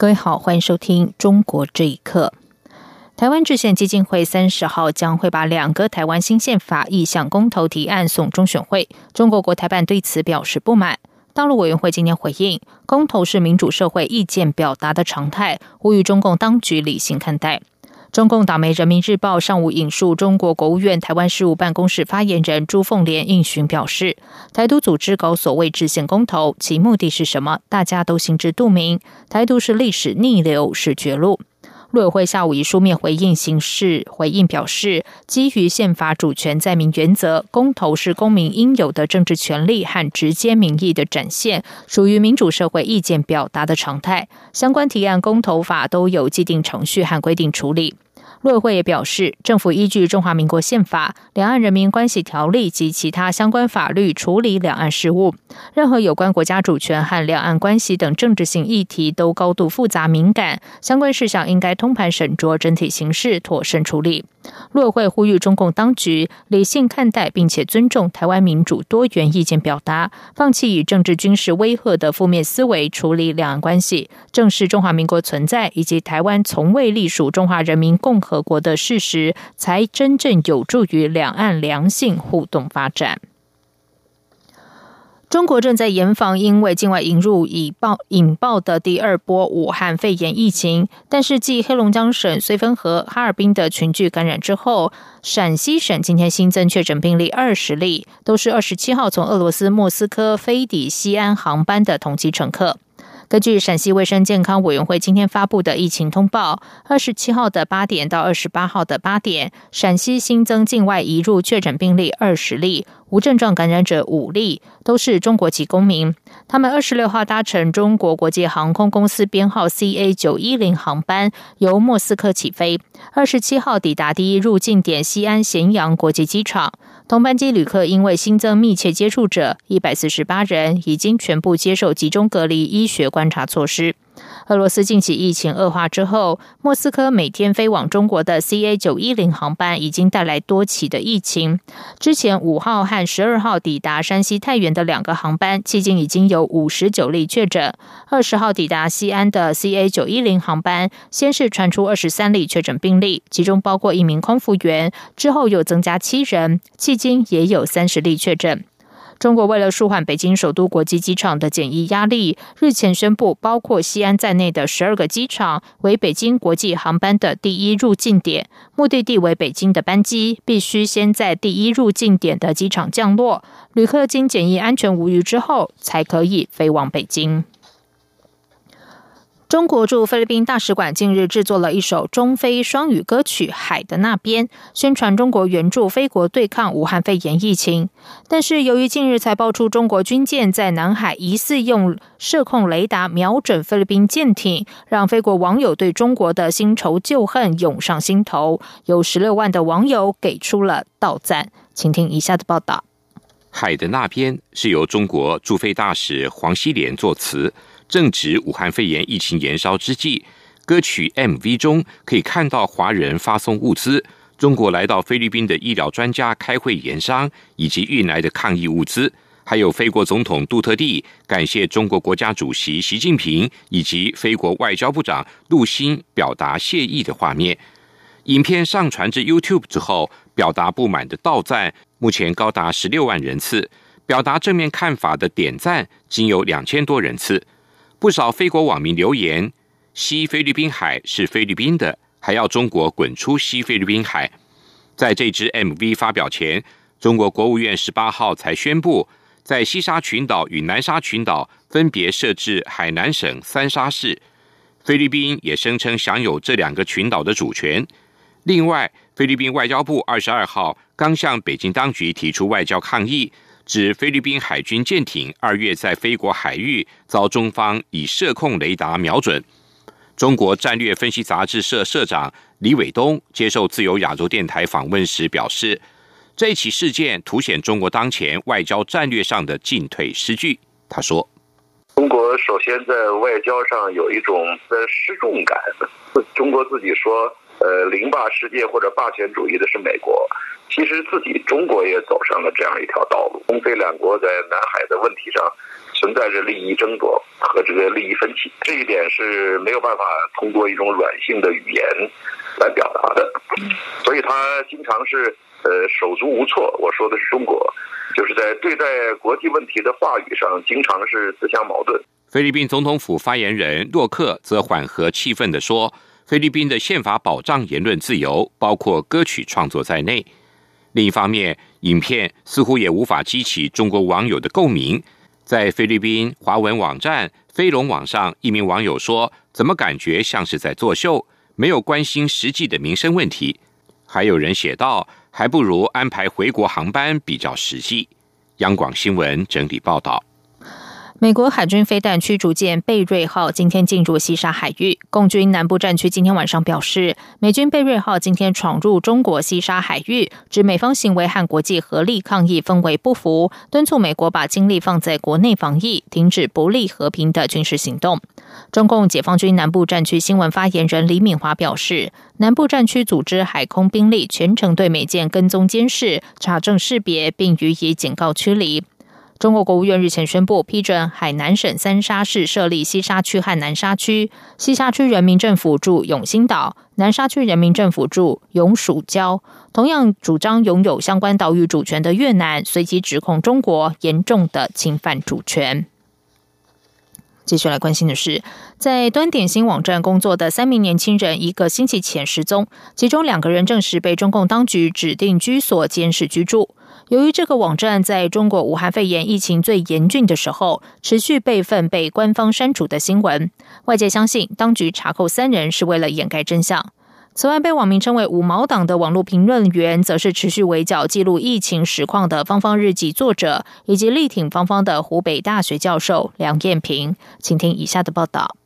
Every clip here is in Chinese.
各位好，欢迎收听《中国这一刻》。台湾制宪基金会三十号将会把两个台湾新宪法意向公投提案送中选会。中国国台办对此表示不满。大陆委员会今天回应，公投是民主社会意见表达的常态，呼吁中共当局理性看待。中共党媒《人民日报》上午引述中国国务院台湾事务办公室发言人朱凤莲应询表示，台独组织搞所谓制宪公投，其目的是什么？大家都心知肚明。台独是历史逆流，是绝路。陆委会下午以书面回应形式回应表示，基于宪法主权在民原则，公投是公民应有的政治权利和直接民意的展现，属于民主社会意见表达的常态。相关提案公投法都有既定程序和规定处理。陆委会也表示，政府依据《中华民国宪法》《两岸人民关系条例》及其他相关法律处理两岸事务。任何有关国家主权和两岸关系等政治性议题都高度复杂敏感，相关事项应该通盘审酌整体形势，妥善处理。陆委会呼吁中共当局理性看待，并且尊重台湾民主多元意见表达，放弃以政治军事威吓的负面思维处理两岸关系，正视中华民国存在以及台湾从未隶属中华人民共和国的事实，才真正有助于两岸良性互动发展。中国正在严防因为境外引入引爆引爆的第二波武汉肺炎疫情，但是继黑龙江省绥芬河、哈尔滨的群聚感染之后，陕西省今天新增确诊病例二十例，都是二十七号从俄罗斯莫斯科飞抵西安航班的同机乘客。根据陕西卫生健康委员会今天发布的疫情通报，二十七号的八点到二十八号的八点，陕西新增境外移入确诊病例二十例。无症状感染者五例，都是中国籍公民。他们二十六号搭乘中国国际航空公司编号 CA 九一零航班，由莫斯科起飞。二十七号抵达第一入境点西安咸阳国际机场。同班机旅客因为新增密切接触者一百四十八人，已经全部接受集中隔离医学观察措施。俄罗斯近期疫情恶化之后，莫斯科每天飞往中国的 CA 九一零航班已经带来多起的疫情。之前五号和十二号抵达山西太原的两个航班，迄今已经有五十九例确诊。二十号抵达西安的 CA 九一零航班，先是传出二十三例确诊病例，其中包括一名空服员，之后又增加七人，迄今也有三十例确诊。中国为了舒缓北京首都国际机场的检疫压力，日前宣布，包括西安在内的十二个机场为北京国际航班的第一入境点，目的地为北京的班机必须先在第一入境点的机场降落，旅客经检疫安全无虞之后，才可以飞往北京。中国驻菲律宾大使馆近日制作了一首中菲双语歌曲《海的那边》，宣传中国援助菲国对抗武汉肺炎疫情。但是，由于近日才爆出中国军舰在南海疑似用射控雷达瞄准菲律宾舰艇，让菲国网友对中国的新仇旧恨涌上心头，有十六万的网友给出了倒赞。请听以下的报道：《海的那边》是由中国驻菲大使黄希莲作词。正值武汉肺炎疫情延烧之际，歌曲 MV 中可以看到华人发送物资，中国来到菲律宾的医疗专家开会研商，以及运来的抗疫物资，还有菲国总统杜特地感谢中国国家主席习近平以及菲国外交部长陆欣表达谢意的画面。影片上传至 YouTube 之后，表达不满的道赞目前高达十六万人次，表达正面看法的点赞仅有两千多人次。不少菲国网民留言：“西菲律宾海是菲律宾的，还要中国滚出西菲律宾海。”在这支 MV 发表前，中国国务院十八号才宣布，在西沙群岛与南沙群岛分别设置海南省三沙市。菲律宾也声称享有这两个群岛的主权。另外，菲律宾外交部二十二号刚向北京当局提出外交抗议。指菲律宾海军舰艇二月在菲国海域遭中方以射控雷达瞄准。中国战略分析杂志社社长李伟东接受自由亚洲电台访问时表示，这起事件凸显中国当前外交战略上的进退失据。他说：“中国首先在外交上有一种的失重感，中国自己说。”呃，凌霸世界或者霸权主义的是美国，其实自己中国也走上了这样一条道路。中非两国在南海的问题上存在着利益争夺和这个利益分歧，这一点是没有办法通过一种软性的语言来表达的，所以他经常是呃手足无措。我说的是中国，就是在对待国际问题的话语上，经常是自相矛盾。菲律宾总统府发言人洛克则缓和气氛的说。菲律宾的宪法保障言论自由，包括歌曲创作在内。另一方面，影片似乎也无法激起中国网友的共鸣。在菲律宾华文网站飞龙网上，一名网友说：“怎么感觉像是在作秀？没有关心实际的民生问题。”还有人写道：“还不如安排回国航班比较实际。”央广新闻整理报道。美国海军飞弹驱逐舰贝瑞号今天进入西沙海域。共军南部战区今天晚上表示，美军贝瑞号今天闯入中国西沙海域，指美方行为和国际合力抗议氛围不符，敦促美国把精力放在国内防疫，停止不利和平的军事行动。中共解放军南部战区新闻发言人李敏华表示，南部战区组织海空兵力全程对美舰跟踪监视、查证识别，并予以警告驱离。中国国务院日前宣布批准海南省三沙市设立西沙区和南沙区。西沙区人民政府驻永兴岛，南沙区人民政府驻永暑礁。同样主张拥有相关岛屿主权的越南，随即指控中国严重的侵犯主权。接下来关心的是，在端点新网站工作的三名年轻人，一个星期前失踪，其中两个人证实被中共当局指定居所监视居住。由于这个网站在中国武汉肺炎疫情最严峻的时候持续备份被官方删除的新闻，外界相信当局查扣三人是为了掩盖真相。此外，被网民称为“五毛党”的网络评论员，则是持续围剿记录疫情实况的芳芳日记作者，以及力挺芳芳的湖北大学教授梁艳平。请听以下的报道。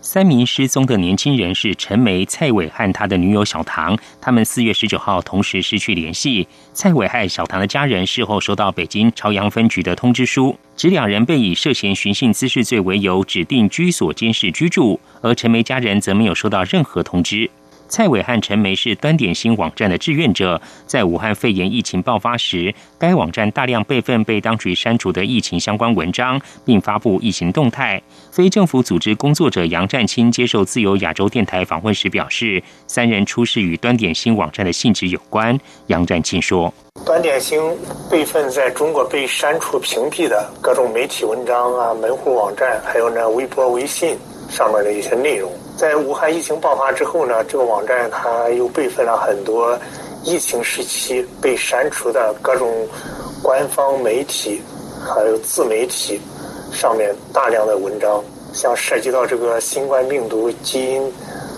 三名失踪的年轻人是陈梅、蔡伟和他的女友小唐。他们四月十九号同时失去联系。蔡伟和小唐的家人事后收到北京朝阳分局的通知书，指两人被以涉嫌寻衅滋事罪为由指定居所监视居住，而陈梅家人则没有收到任何通知。蔡伟和陈梅是端点新网站的志愿者，在武汉肺炎疫情爆发时，该网站大量备份被当局删除的疫情相关文章，并发布疫情动态。非政府组织工作者杨占清接受自由亚洲电台访问时表示，三人出事与端点新网站的性质有关。杨占清说：“端点新备份在中国被删除屏蔽的各种媒体文章啊、门户网站，还有呢微博、微信上面的一些内容。”在武汉疫情爆发之后呢，这个网站它又备份了很多疫情时期被删除的各种官方媒体还有自媒体上面大量的文章，像涉及到这个新冠病毒基因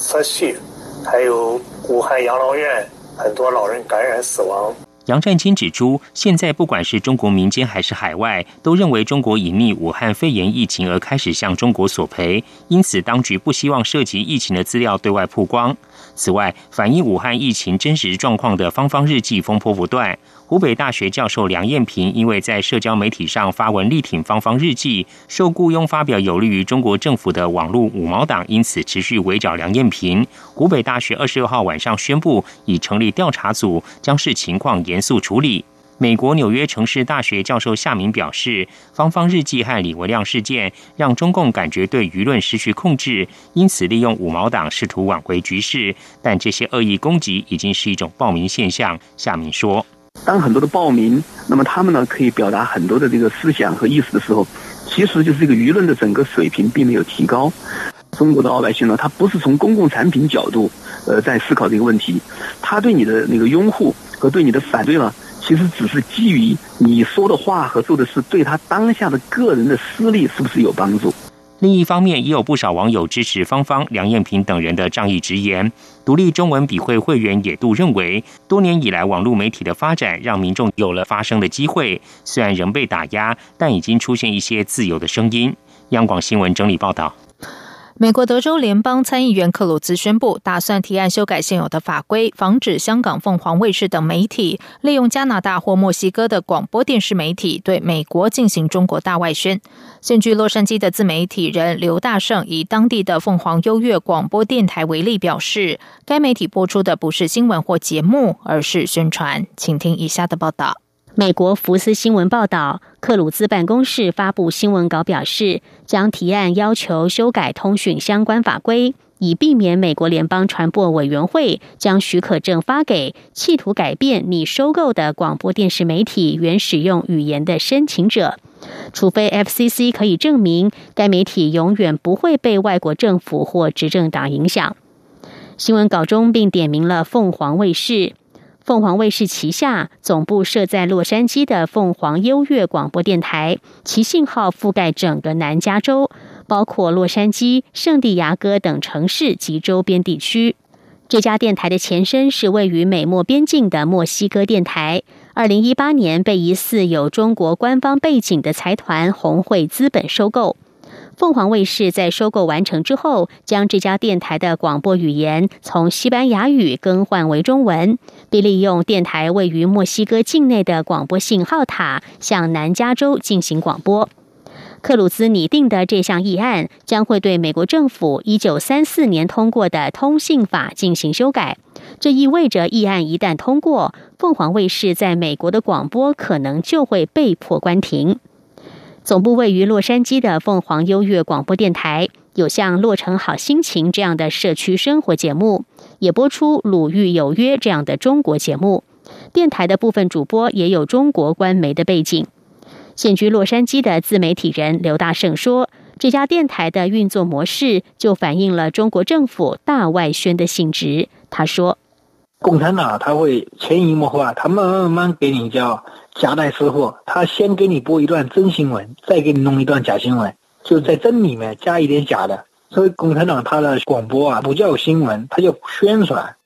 测序，还有武汉养老院很多老人感染死亡。杨占清指出，现在不管是中国民间还是海外，都认为中国隐匿武汉肺炎疫情而开始向中国索赔，因此当局不希望涉及疫情的资料对外曝光。此外，反映武汉疫情真实状况的方方日记风波不断。湖北大学教授梁艳平因为在社交媒体上发文力挺芳芳日记，受雇佣发表有利于中国政府的网络五毛党，因此持续围剿梁艳平。湖北大学二十六号晚上宣布已成立调查组，将视情况严肃处理。美国纽约城市大学教授夏明表示，芳芳日记和李文亮事件让中共感觉对舆论失去控制，因此利用五毛党试图挽回局势。但这些恶意攻击已经是一种暴民现象。夏明说。当很多的报名，那么他们呢可以表达很多的这个思想和意思的时候，其实就是这个舆论的整个水平并没有提高。中国的老百姓呢，他不是从公共产品角度，呃，在思考这个问题，他对你的那个拥护和对你的反对呢，其实只是基于你说的话和做的事对他当下的个人的私利是不是有帮助。另一方面，也有不少网友支持芳芳、梁艳萍等人的仗义直言。独立中文笔会会员野度认为，多年以来网络媒体的发展让民众有了发声的机会，虽然仍被打压，但已经出现一些自由的声音。央广新闻整理报道。美国德州联邦参议员克鲁兹宣布，打算提案修改现有的法规，防止香港凤凰卫视等媒体利用加拿大或墨西哥的广播电视媒体对美国进行中国大外宣。现居洛杉矶的自媒体人刘大胜以当地的凤凰优越广播电台为例，表示该媒体播出的不是新闻或节目，而是宣传。请听以下的报道。美国福斯新闻报道，克鲁兹办公室发布新闻稿表示，将提案要求修改通讯相关法规，以避免美国联邦传播委员会将许可证发给企图改变你收购的广播电视媒体原使用语言的申请者，除非 FCC 可以证明该媒体永远不会被外国政府或执政党影响。新闻稿中并点名了凤凰卫视。凤凰卫视旗下总部设在洛杉矶的凤凰优越广播电台，其信号覆盖整个南加州，包括洛杉矶、圣地亚哥等城市及周边地区。这家电台的前身是位于美墨边境的墨西哥电台，二零一八年被疑似有中国官方背景的财团红会资本收购。凤凰卫视在收购完成之后，将这家电台的广播语言从西班牙语更换为中文，并利用电台位于墨西哥境内的广播信号塔向南加州进行广播。克鲁兹拟定的这项议案将会对美国政府一九三四年通过的通信法进行修改，这意味着议案一旦通过，凤凰卫视在美国的广播可能就会被迫关停。总部位于洛杉矶的凤凰优越广播电台，有像《洛城好心情》这样的社区生活节目，也播出《鲁豫有约》这样的中国节目。电台的部分主播也有中国官媒的背景。现居洛杉矶的自媒体人刘大胜说：“这家电台的运作模式就反映了中国政府大外宣的性质。”他说。共产党他会潜移默化，他慢慢慢给你叫夹带私货，他先给你播一段真新闻，再给你弄一段假新闻，就是在真里面加一点假的。所以共产党他的广播啊，不叫新闻，他叫宣传。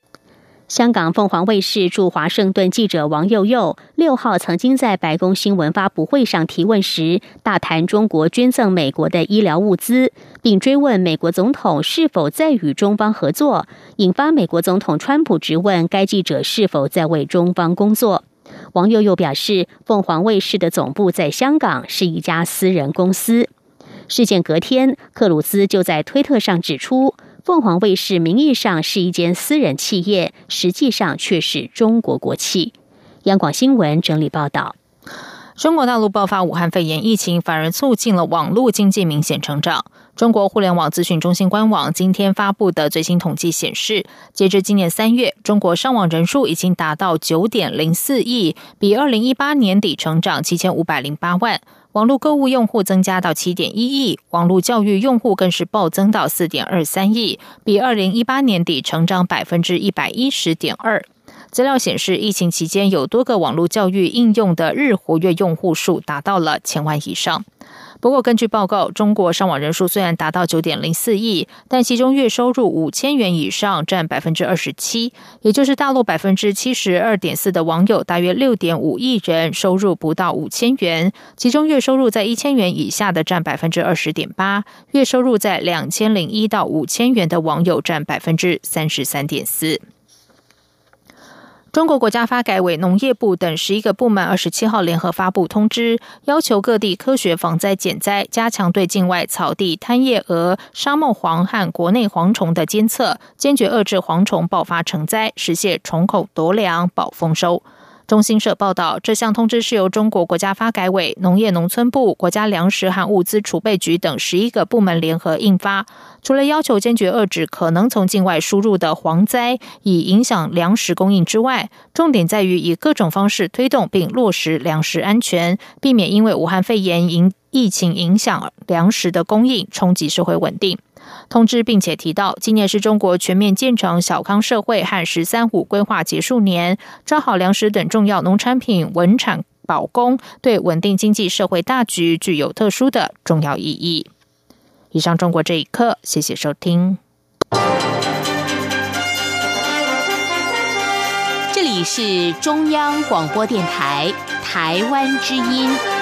香港凤凰卫视驻华盛顿记者王佑佑六号曾经在白宫新闻发布会上提问时，大谈中国捐赠美国的医疗物资，并追问美国总统是否在与中方合作，引发美国总统川普质问该记者是否在为中方工作。王佑佑表示，凤凰卫视的总部在香港，是一家私人公司。事件隔天，克鲁兹就在推特上指出。凤凰卫视名义上是一间私人企业，实际上却是中国国企。央广新闻整理报道：中国大陆爆发武汉肺炎疫情，反而促进了网络经济明显成长。中国互联网资讯中心官网今天发布的最新统计显示，截至今年三月，中国上网人数已经达到九点零四亿，比二零一八年底成长七千五百零八万。网络购物用户增加到七点一亿，网络教育用户更是暴增到四点二三亿，比二零一八年底成长百分之一百一十点二。资料显示，疫情期间有多个网络教育应用的日活跃用户数达到了千万以上。不过，根据报告，中国上网人数虽然达到九点零四亿，但其中月收入五千元以上占百分之二十七，也就是大陆百分之七十二点四的网友，大约六点五亿人收入不到五千元，其中月收入在一千元以下的占百分之二十点八，月收入在两千零一到五千元的网友占百分之三十三点四。中国国家发改委、农业部等十一个部门二十七号联合发布通知，要求各地科学防灾减灾，加强对境外草地贪叶蛾、沙漠蝗和国内蝗虫的监测，坚决遏制蝗虫爆发成灾，实现虫口夺粮、保丰收。中新社报道，这项通知是由中国国家发改委、农业农村部、国家粮食和物资储备局等十一个部门联合印发。除了要求坚决遏制可能从境外输入的蝗灾，以影响粮食供应之外，重点在于以各种方式推动并落实粮食安全，避免因为武汉肺炎影疫情影响粮食的供应，冲击社会稳定。通知并且提到，今年是中国全面建成小康社会和“十三五”规划结束年，抓好粮食等重要农产品稳产保供，对稳定经济社会大局具有特殊的重要意义。以上，中国这一刻，谢谢收听。这里是中央广播电台台湾之音。